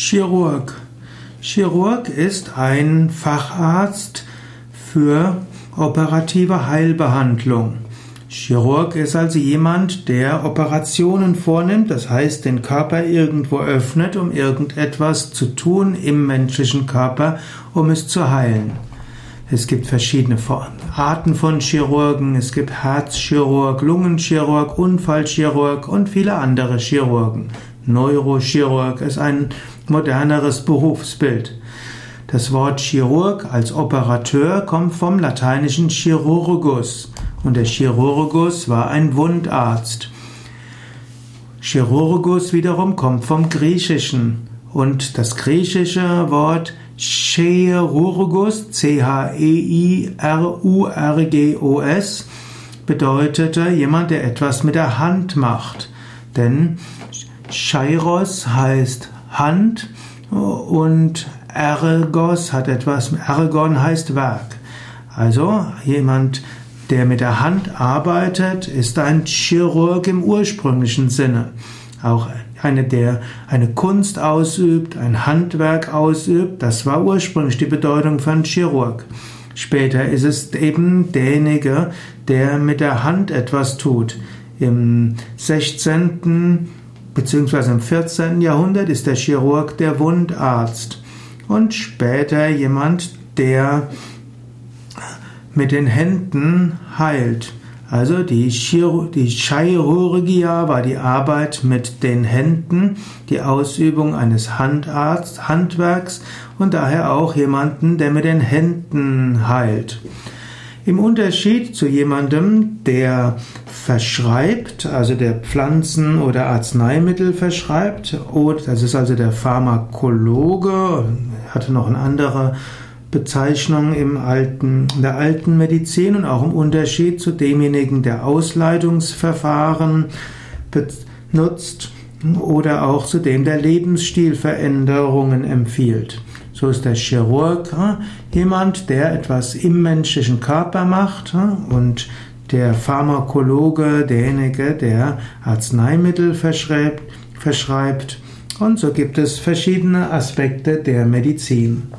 Chirurg. Chirurg ist ein Facharzt für operative Heilbehandlung. Chirurg ist also jemand, der Operationen vornimmt, das heißt den Körper irgendwo öffnet, um irgendetwas zu tun im menschlichen Körper, um es zu heilen. Es gibt verschiedene Arten von Chirurgen. Es gibt Herzchirurg, Lungenchirurg, Unfallchirurg und viele andere Chirurgen. Neurochirurg ist ein moderneres Berufsbild. Das Wort Chirurg als Operateur kommt vom lateinischen Chirurgus und der Chirurgus war ein Wundarzt. Chirurgus wiederum kommt vom Griechischen und das griechische Wort Chirurgus, C-H-E-I-R-U-R-G-O-S, bedeutete jemand, der etwas mit der Hand macht. Denn Cheiros heißt Hand und Ergos hat etwas, Ergon heißt Werk. Also jemand, der mit der Hand arbeitet, ist ein Chirurg im ursprünglichen Sinne. Auch eine, der eine Kunst ausübt, ein Handwerk ausübt, das war ursprünglich die Bedeutung von Chirurg. Später ist es eben derjenige, der mit der Hand etwas tut. Im 16. bzw. im 14. Jahrhundert ist der Chirurg der Wundarzt und später jemand, der mit den Händen heilt. Also die, die Chirurgia war die Arbeit mit den Händen, die Ausübung eines Handarzt, Handwerks und daher auch jemanden, der mit den Händen heilt. Im Unterschied zu jemandem, der verschreibt, also der Pflanzen oder Arzneimittel verschreibt, das ist also der Pharmakologe, hatte noch eine andere Bezeichnung im alten, der alten Medizin und auch im Unterschied zu demjenigen, der Ausleitungsverfahren benutzt oder auch zu dem, der Lebensstilveränderungen empfiehlt. So ist der Chirurg jemand, der etwas im menschlichen Körper macht und der Pharmakologe derjenige, der Arzneimittel verschreibt. Und so gibt es verschiedene Aspekte der Medizin.